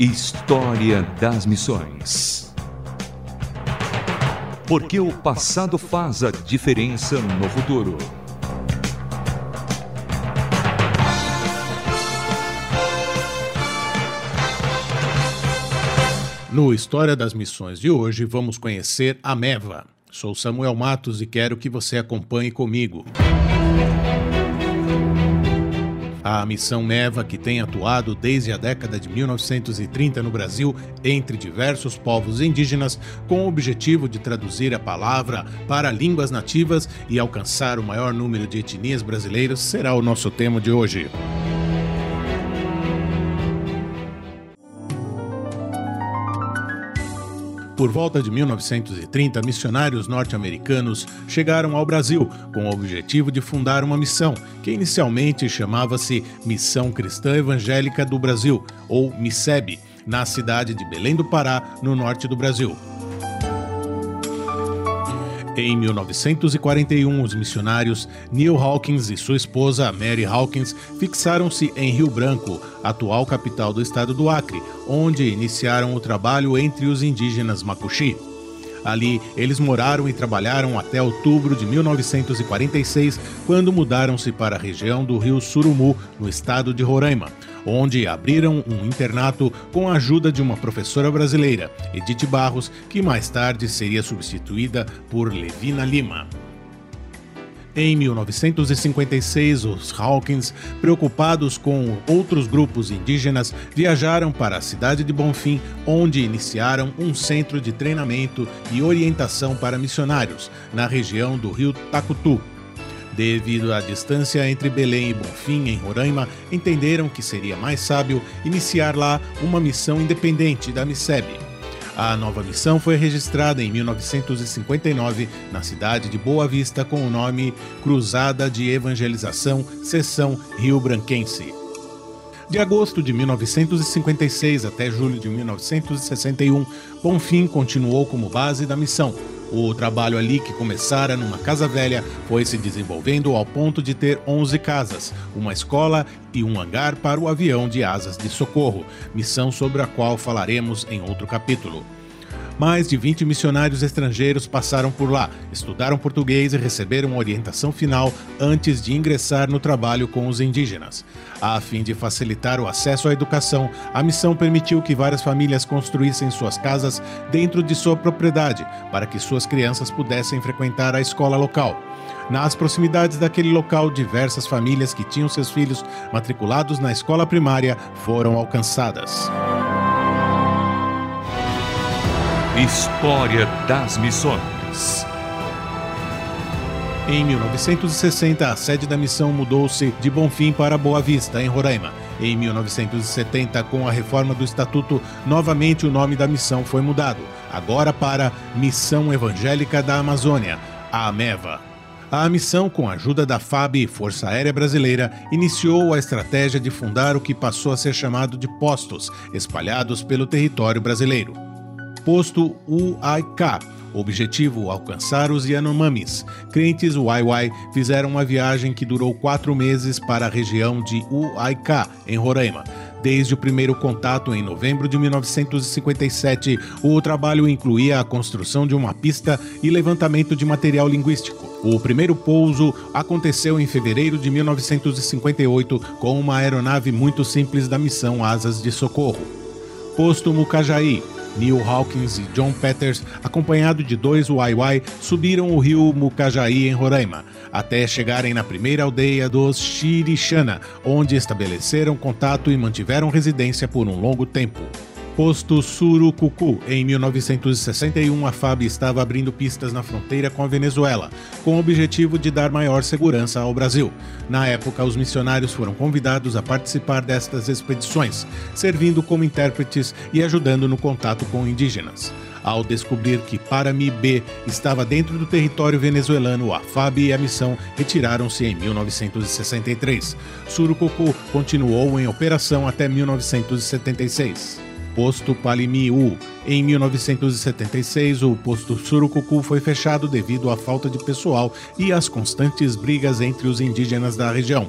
História das Missões. Porque o passado faz a diferença no futuro. No História das Missões de hoje, vamos conhecer a MEVA. Sou Samuel Matos e quero que você acompanhe comigo. A missão MEVA, que tem atuado desde a década de 1930 no Brasil entre diversos povos indígenas, com o objetivo de traduzir a palavra para línguas nativas e alcançar o maior número de etnias brasileiras, será o nosso tema de hoje. Por volta de 1930, missionários norte-americanos chegaram ao Brasil com o objetivo de fundar uma missão, que inicialmente chamava-se Missão Cristã Evangélica do Brasil, ou MISEB, na cidade de Belém do Pará, no norte do Brasil. Em 1941, os missionários Neil Hawkins e sua esposa Mary Hawkins fixaram-se em Rio Branco, atual capital do estado do Acre, onde iniciaram o trabalho entre os indígenas Macuxi. Ali, eles moraram e trabalharam até outubro de 1946, quando mudaram-se para a região do rio Surumu, no estado de Roraima, onde abriram um internato com a ajuda de uma professora brasileira, Edith Barros, que mais tarde seria substituída por Levina Lima. Em 1956, os Hawkins, preocupados com outros grupos indígenas, viajaram para a cidade de Bonfim, onde iniciaram um centro de treinamento e orientação para missionários, na região do rio Tacutu. Devido à distância entre Belém e Bonfim, em Roraima, entenderam que seria mais sábio iniciar lá uma missão independente da MISEB. A nova missão foi registrada em 1959 na cidade de Boa Vista com o nome Cruzada de Evangelização Seção Rio Branquense. De agosto de 1956 até julho de 1961, Bonfim continuou como base da missão, o trabalho ali, que começara numa casa velha, foi se desenvolvendo ao ponto de ter 11 casas, uma escola e um hangar para o avião de asas de socorro, missão sobre a qual falaremos em outro capítulo. Mais de 20 missionários estrangeiros passaram por lá, estudaram português e receberam orientação final antes de ingressar no trabalho com os indígenas. A fim de facilitar o acesso à educação, a missão permitiu que várias famílias construíssem suas casas dentro de sua propriedade, para que suas crianças pudessem frequentar a escola local. Nas proximidades daquele local, diversas famílias que tinham seus filhos matriculados na escola primária foram alcançadas. História das Missões. Em 1960, a sede da missão mudou-se de Bonfim para Boa Vista, em Roraima. Em 1970, com a reforma do estatuto, novamente o nome da missão foi mudado, agora para Missão Evangélica da Amazônia, a AMEVA. A missão, com a ajuda da FAB, Força Aérea Brasileira, iniciou a estratégia de fundar o que passou a ser chamado de postos, espalhados pelo território brasileiro posto UAIK. Objetivo: alcançar os Yanomamis. Crentes Waiwai fizeram uma viagem que durou quatro meses para a região de UAIK, em Roraima. Desde o primeiro contato em novembro de 1957, o trabalho incluía a construção de uma pista e levantamento de material linguístico. O primeiro pouso aconteceu em fevereiro de 1958 com uma aeronave muito simples da missão Asas de Socorro. Posto Mucajaí, Neil Hawkins e John Peters, acompanhado de dois Waiwai, subiram o rio Mucajaí em Roraima, até chegarem na primeira aldeia dos Xirixana, onde estabeleceram contato e mantiveram residência por um longo tempo. Posto Surucucu. Em 1961, a FAB estava abrindo pistas na fronteira com a Venezuela, com o objetivo de dar maior segurança ao Brasil. Na época, os missionários foram convidados a participar destas expedições, servindo como intérpretes e ajudando no contato com indígenas. Ao descobrir que Parami B estava dentro do território venezuelano, a FAB e a missão retiraram-se em 1963. Surucucu continuou em operação até 1976 posto Palimiu. Em 1976, o posto Surucucu foi fechado devido à falta de pessoal e às constantes brigas entre os indígenas da região.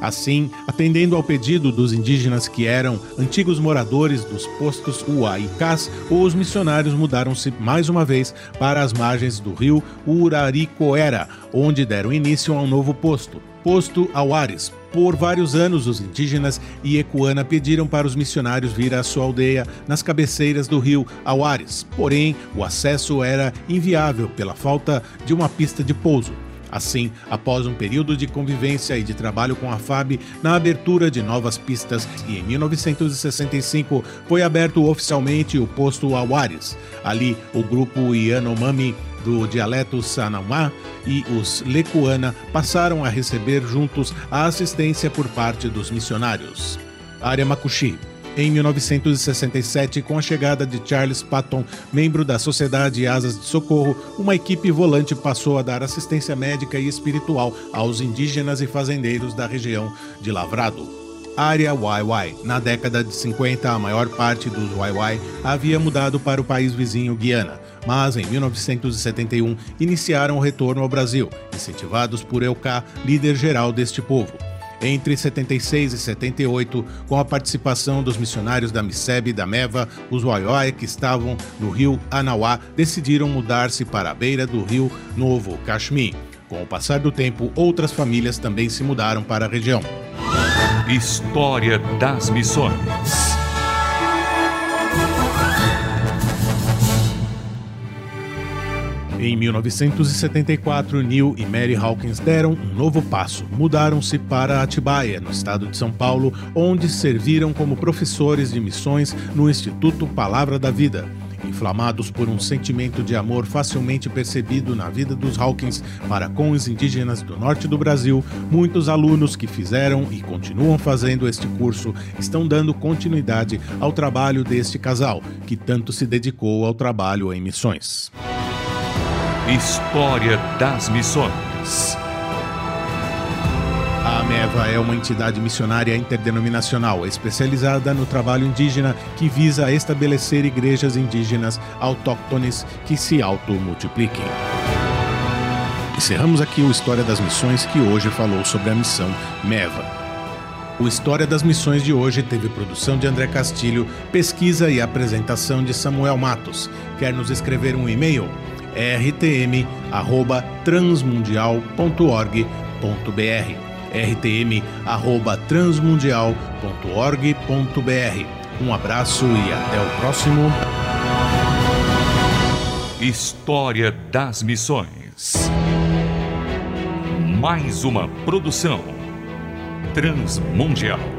Assim, atendendo ao pedido dos indígenas que eram antigos moradores dos postos Uá e Cas, os missionários mudaram-se mais uma vez para as margens do rio Uraricoera, onde deram início a um novo posto, posto Auares. Por vários anos, os indígenas e Ecuana pediram para os missionários vir à sua aldeia nas cabeceiras do rio Auares. Porém, o acesso era inviável pela falta de uma pista de pouso. Assim, após um período de convivência e de trabalho com a FAB na abertura de novas pistas e em 1965 foi aberto oficialmente o posto Awares. Ali, o grupo Yanomami do dialeto Sanamá e os Lecuana passaram a receber juntos a assistência por parte dos missionários. Área Makushi em 1967, com a chegada de Charles Patton, membro da Sociedade Asas de Socorro, uma equipe volante passou a dar assistência médica e espiritual aos indígenas e fazendeiros da região de Lavrado. Área YY. Na década de 50, a maior parte dos YY havia mudado para o país vizinho Guiana, mas em 1971 iniciaram o retorno ao Brasil, incentivados por Eucá, líder geral deste povo. Entre 76 e 78, com a participação dos missionários da MISEB e da MEVA, os Waioi que estavam no rio Anauá decidiram mudar-se para a beira do rio Novo Kashmir. Com o passar do tempo, outras famílias também se mudaram para a região. História das Missões Em 1974, Neil e Mary Hawkins deram um novo passo. Mudaram-se para Atibaia, no estado de São Paulo, onde serviram como professores de missões no Instituto Palavra da Vida. Inflamados por um sentimento de amor facilmente percebido na vida dos Hawkins para com os indígenas do norte do Brasil, muitos alunos que fizeram e continuam fazendo este curso estão dando continuidade ao trabalho deste casal, que tanto se dedicou ao trabalho em missões. História das Missões. AMEVA é uma entidade missionária interdenominacional especializada no trabalho indígena que visa estabelecer igrejas indígenas autóctones que se automultipliquem. Encerramos aqui o História das Missões que hoje falou sobre a missão MEVA. O História das Missões de hoje teve produção de André Castilho, pesquisa e apresentação de Samuel Matos. Quer nos escrever um e-mail? rtm@transmundial.org.br rtm@transmundial.org.br. Um abraço e até o próximo História das Missões. Mais uma produção transmundial.